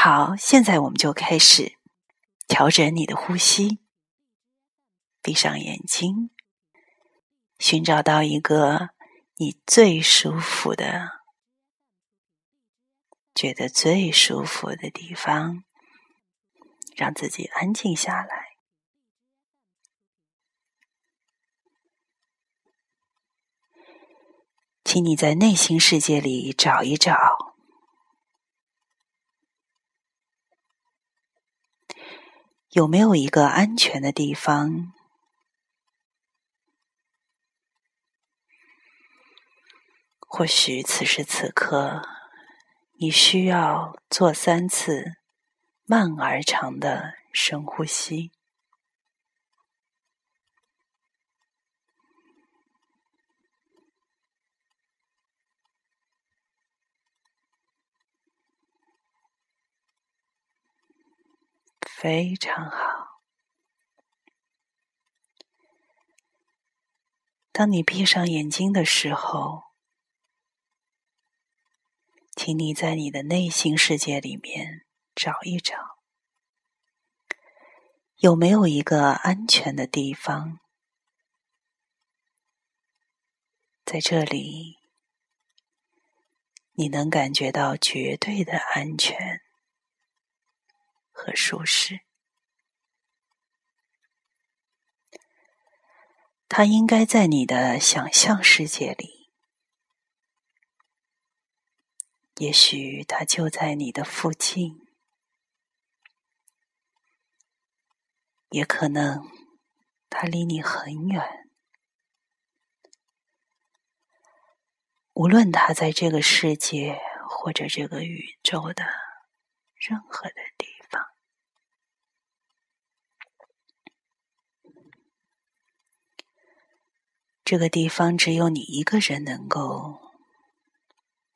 好，现在我们就开始调整你的呼吸。闭上眼睛，寻找到一个你最舒服的、觉得最舒服的地方，让自己安静下来。请你在内心世界里找一找，有没有一个安全的地方？或许此时此刻，你需要做三次慢而长的深呼吸。非常好。当你闭上眼睛的时候，请你在你的内心世界里面找一找，有没有一个安全的地方，在这里你能感觉到绝对的安全。和舒适，它应该在你的想象世界里，也许它就在你的附近，也可能它离你很远。无论它在这个世界或者这个宇宙的任何的地。这个地方只有你一个人能够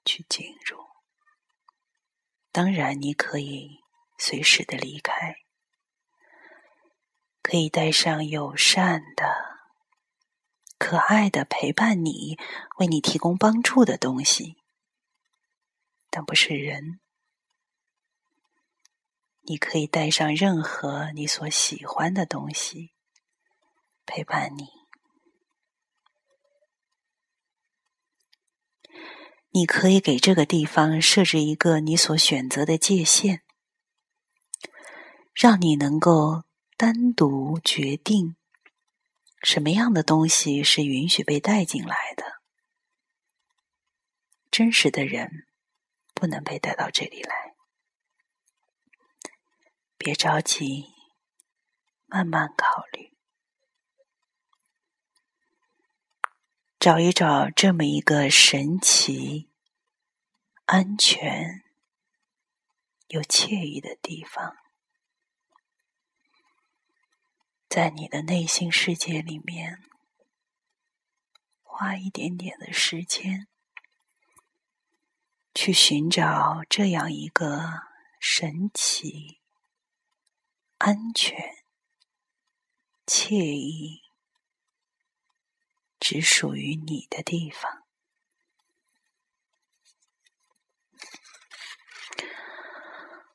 去进入。当然，你可以随时的离开，可以带上友善的、可爱的陪伴你、为你提供帮助的东西，但不是人。你可以带上任何你所喜欢的东西，陪伴你。你可以给这个地方设置一个你所选择的界限，让你能够单独决定什么样的东西是允许被带进来的。真实的人不能被带到这里来。别着急，慢慢考虑，找一找这么一个神奇。安全又惬意的地方，在你的内心世界里面，花一点点的时间，去寻找这样一个神奇、安全、惬意、只属于你的地方。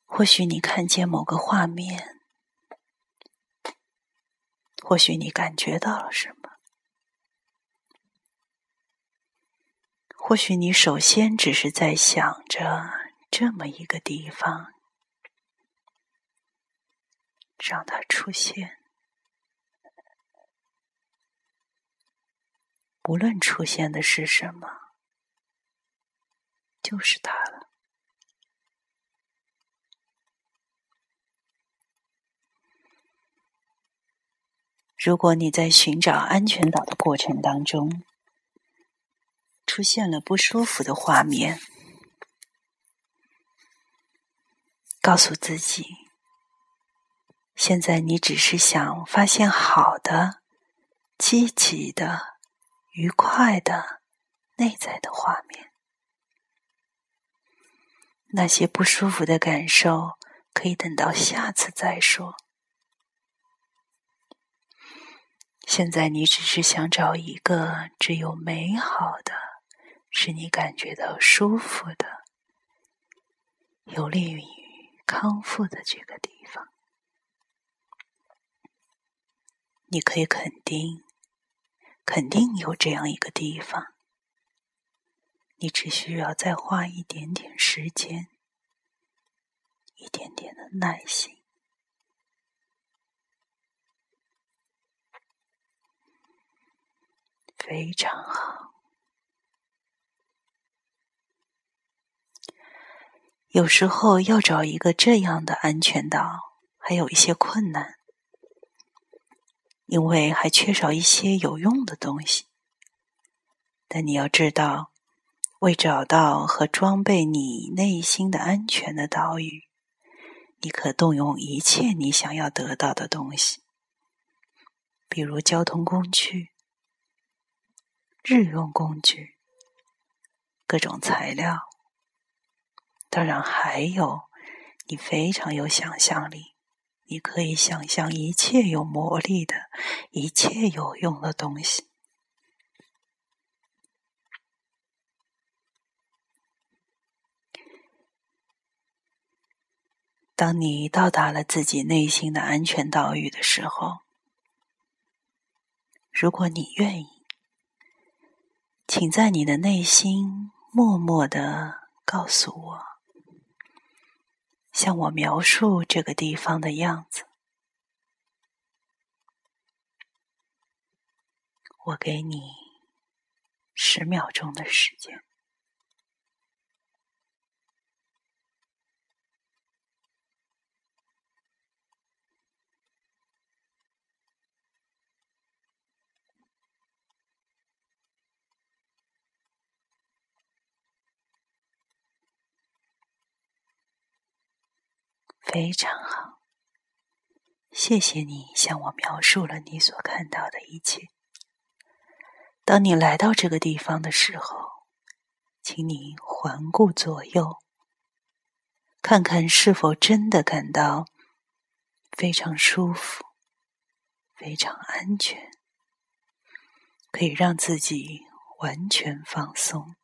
或许你看见某个画面，或许你感觉到了什么，或许你首先只是在想着这么一个地方，让它出现，无论出现的是什么，就是它了。如果你在寻找安全岛的过程当中出现了不舒服的画面，告诉自己，现在你只是想发现好的、积极的、愉快的内在的画面，那些不舒服的感受可以等到下次再说。现在你只是想找一个只有美好的、使你感觉到舒服的、有利于康复的这个地方。你可以肯定，肯定有这样一个地方。你只需要再花一点点时间，一点点的耐心，非常好。有时候要找一个这样的安全岛，还有一些困难。因为还缺少一些有用的东西，但你要知道，为找到和装备你内心的安全的岛屿，你可动用一切你想要得到的东西，比如交通工具、日用工具、各种材料，当然还有你非常有想象力。你可以想象一切有魔力的、一切有用的东西。当你到达了自己内心的安全岛屿的时候，如果你愿意，请在你的内心默默的告诉我。向我描述这个地方的样子。我给你十秒钟的时间。非常好，谢谢你向我描述了你所看到的一切。当你来到这个地方的时候，请你环顾左右，看看是否真的感到非常舒服、非常安全，可以让自己完全放松。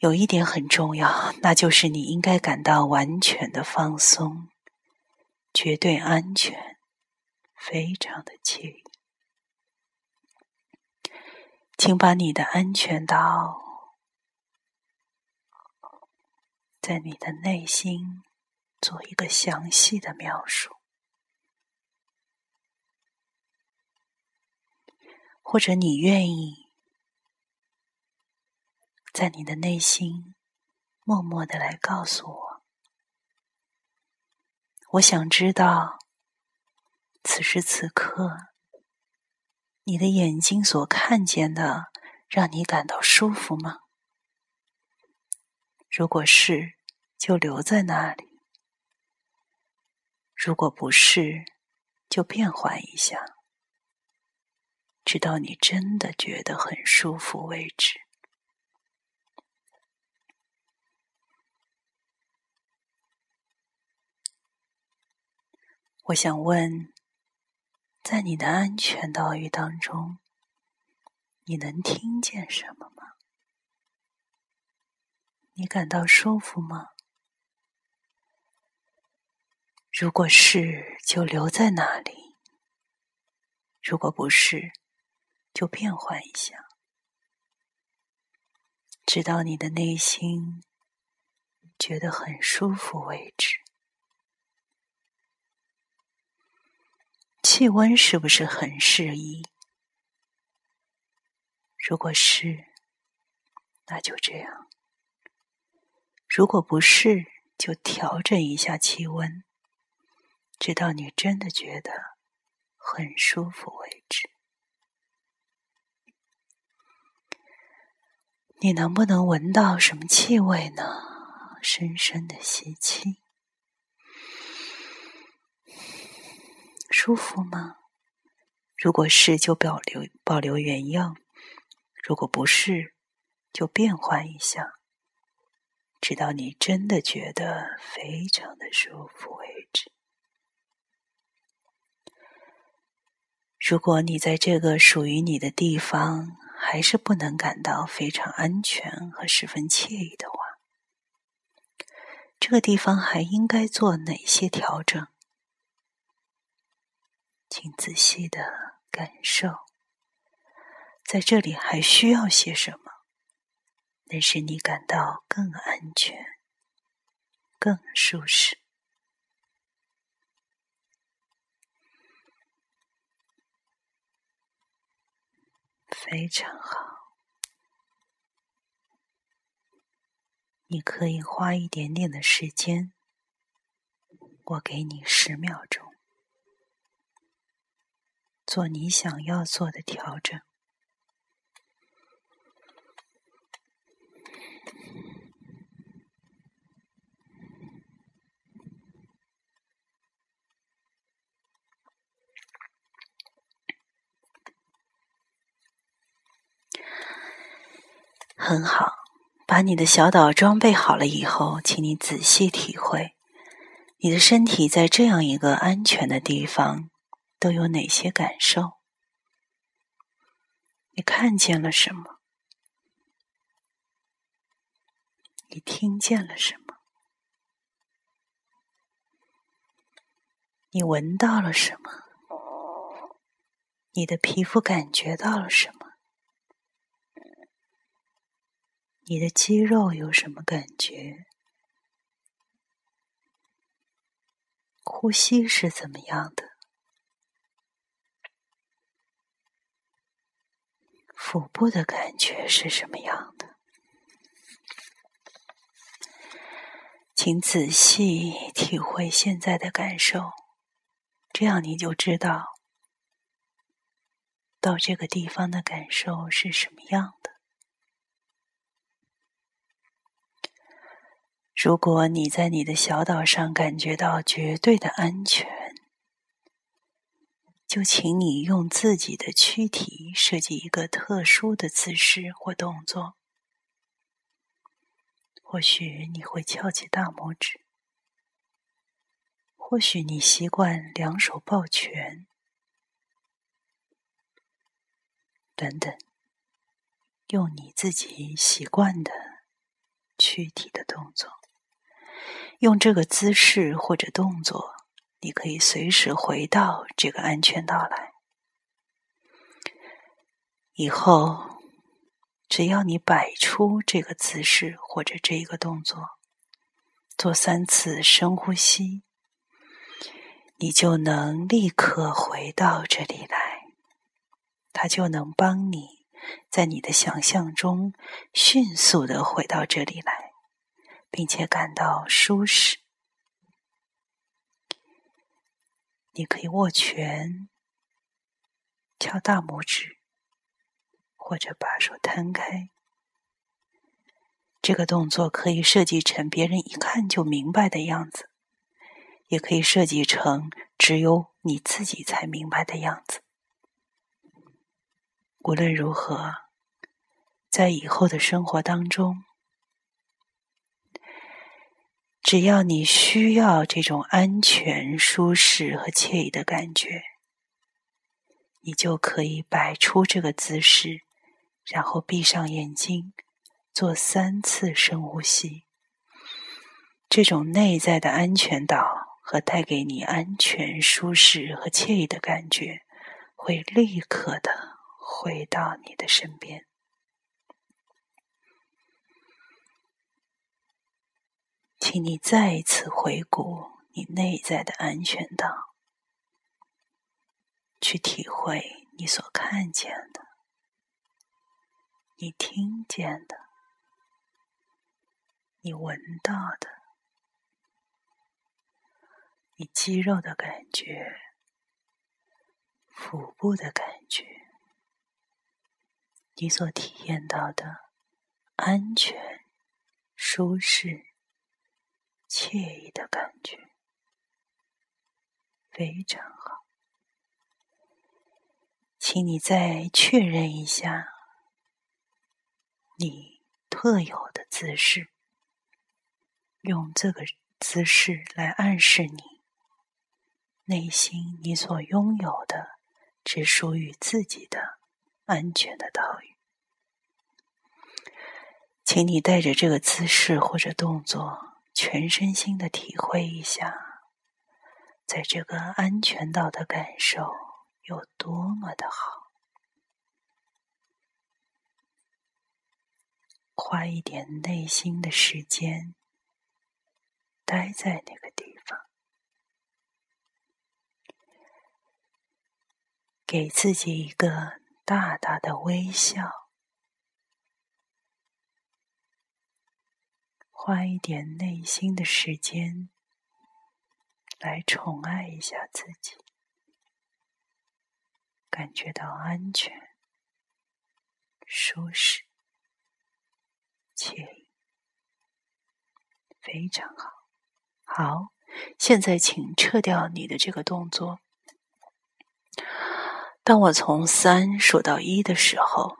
有一点很重要，那就是你应该感到完全的放松，绝对安全，非常的惬意。请把你的安全岛在你的内心做一个详细的描述，或者你愿意。在你的内心，默默的来告诉我。我想知道，此时此刻，你的眼睛所看见的，让你感到舒服吗？如果是，就留在那里；如果不是，就变换一下，直到你真的觉得很舒服为止。我想问，在你的安全岛屿当中，你能听见什么吗？你感到舒服吗？如果是，就留在那里；如果不是，就变换一下，直到你的内心觉得很舒服为止。气温是不是很适宜？如果是，那就这样；如果不是，就调整一下气温，直到你真的觉得很舒服为止。你能不能闻到什么气味呢？深深的吸气。舒服吗？如果是，就保留保留原样；如果不是，就变换一下，直到你真的觉得非常的舒服为止。如果你在这个属于你的地方还是不能感到非常安全和十分惬意的话，这个地方还应该做哪些调整？请仔细的感受，在这里还需要些什么，能使你感到更安全、更舒适？非常好，你可以花一点点的时间，我给你十秒钟。做你想要做的调整。很好，把你的小岛装备好了以后，请你仔细体会，你的身体在这样一个安全的地方。都有哪些感受？你看见了什么？你听见了什么？你闻到了什么？你的皮肤感觉到了什么？你的肌肉有什么感觉？呼吸是怎么样的？腹部的感觉是什么样的？请仔细体会现在的感受，这样你就知道到这个地方的感受是什么样的。如果你在你的小岛上感觉到绝对的安全。就请你用自己的躯体设计一个特殊的姿势或动作。或许你会翘起大拇指，或许你习惯两手抱拳，等等，用你自己习惯的躯体的动作，用这个姿势或者动作。你可以随时回到这个安全岛来。以后，只要你摆出这个姿势或者这一个动作，做三次深呼吸，你就能立刻回到这里来。它就能帮你在你的想象中迅速的回到这里来，并且感到舒适。你可以握拳、敲大拇指，或者把手摊开。这个动作可以设计成别人一看就明白的样子，也可以设计成只有你自己才明白的样子。无论如何，在以后的生活当中。只要你需要这种安全、舒适和惬意的感觉，你就可以摆出这个姿势，然后闭上眼睛，做三次深呼吸。这种内在的安全岛和带给你安全、舒适和惬意的感觉，会立刻的回到你的身边。请你再一次回顾你内在的安全岛，去体会你所看见的、你听见的、你闻到的、你肌肉的感觉、腹部的感觉、你所体验到的安全、舒适。惬意的感觉，非常好。请你再确认一下你特有的姿势，用这个姿势来暗示你内心你所拥有的只属于自己的安全的岛屿。请你带着这个姿势或者动作。全身心的体会一下，在这个安全岛的感受有多么的好。花一点内心的时间，待在那个地方，给自己一个大大的微笑。花一点内心的时间，来宠爱一下自己，感觉到安全、舒适、惬意，非常好。好，现在请撤掉你的这个动作。当我从三数到一的时候，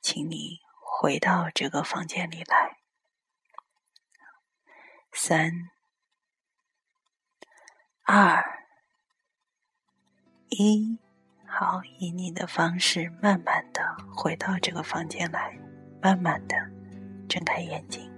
请你回到这个房间里来。三、二、一，好，以你的方式慢慢的回到这个房间来，慢慢的睁开眼睛。